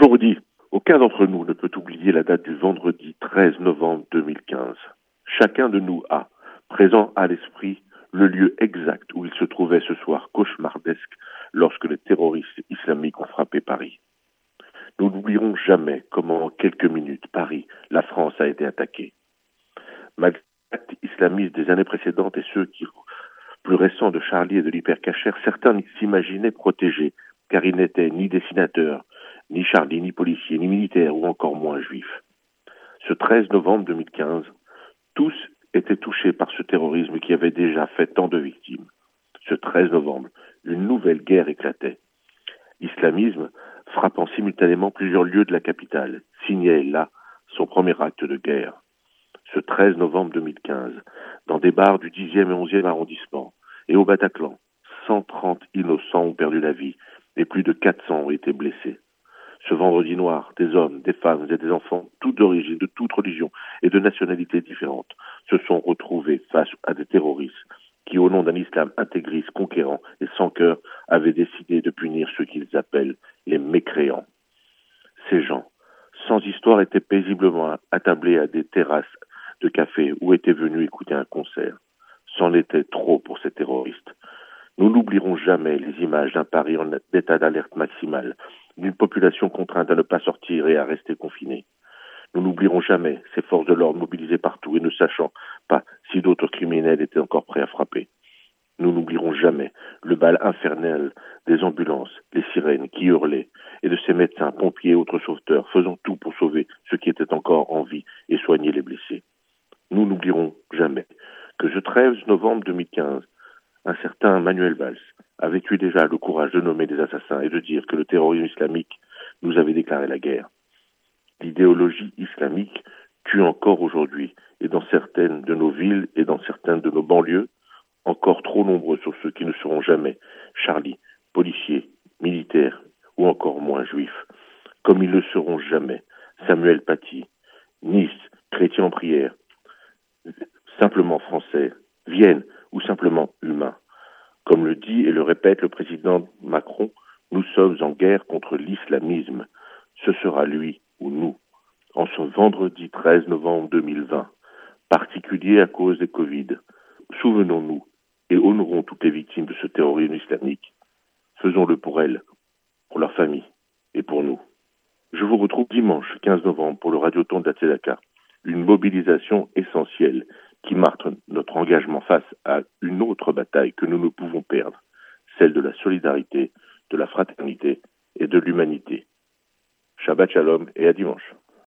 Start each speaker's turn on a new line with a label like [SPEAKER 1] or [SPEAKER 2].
[SPEAKER 1] Bonjour Aucun d'entre nous ne peut oublier la date du vendredi 13 novembre 2015. Chacun de nous a, présent à l'esprit, le lieu exact où il se trouvait ce soir cauchemardesque lorsque les terroristes islamiques ont frappé Paris. Nous n'oublierons jamais comment en quelques minutes Paris, la France a été attaquée. Malgré l'acte islamiste des années précédentes et ceux qui, plus récents de Charlie et de l'hypercachère, certains s'imaginaient protégés car ils n'étaient ni dessinateurs, ni Charlie, ni policiers, ni militaires, ou encore moins juifs. Ce 13 novembre 2015, tous étaient touchés par ce terrorisme qui avait déjà fait tant de victimes. Ce 13 novembre, une nouvelle guerre éclatait. L'islamisme, frappant simultanément plusieurs lieux de la capitale, signait là son premier acte de guerre. Ce 13 novembre 2015, dans des bars du 10e et 11e arrondissement et au Bataclan, 130 innocents ont perdu la vie et plus de 400 ont été blessés. Ce vendredi noir, des hommes, des femmes et des enfants, toutes d'origine, de toutes religions et de nationalités différentes, se sont retrouvés face à des terroristes qui, au nom d'un islam intégriste, conquérant et sans cœur, avaient décidé de punir ceux qu'ils appellent les mécréants. Ces gens, sans histoire, étaient paisiblement attablés à des terrasses de café ou étaient venus écouter un concert. C'en était trop pour ces terroristes. Nous n'oublierons jamais les images d'un Paris en état d'alerte maximale, d'une population contrainte à ne pas sortir et à rester confinée. Nous n'oublierons jamais ces forces de l'ordre mobilisées partout et ne sachant pas si d'autres criminels étaient encore prêts à frapper. Nous n'oublierons jamais le bal infernal des ambulances, les sirènes qui hurlaient, et de ces médecins, pompiers et autres sauveteurs faisant tout pour sauver ceux qui étaient encore en vie et soigner les blessés. Nous n'oublierons jamais que ce 13 novembre 2015, un certain Manuel Valls avait eu déjà le courage de nommer des assassins et de dire que le terrorisme islamique nous avait déclaré la guerre. L'idéologie islamique tue encore aujourd'hui, et dans certaines de nos villes et dans certaines de nos banlieues, encore trop nombreux sont ceux qui ne seront jamais Charlie, policiers, militaires ou encore moins juifs, comme ils ne seront jamais Samuel Paty, Nice, chrétien en prière, simplement français, Vienne ou simplement humain. Comme le dit et le répète le président Macron, nous sommes en guerre contre l'islamisme. Ce sera lui ou nous. En ce vendredi 13 novembre 2020, particulier à cause des Covid, souvenons-nous et honorons toutes les victimes de ce terrorisme islamique. Faisons-le pour elles, pour leurs familles et pour nous. Je vous retrouve dimanche 15 novembre pour le Radioton de la Tzedaka, une mobilisation essentielle qui marque engagement face à une autre bataille que nous ne pouvons perdre, celle de la solidarité, de la fraternité et de l'humanité. Shabbat Shalom et à dimanche.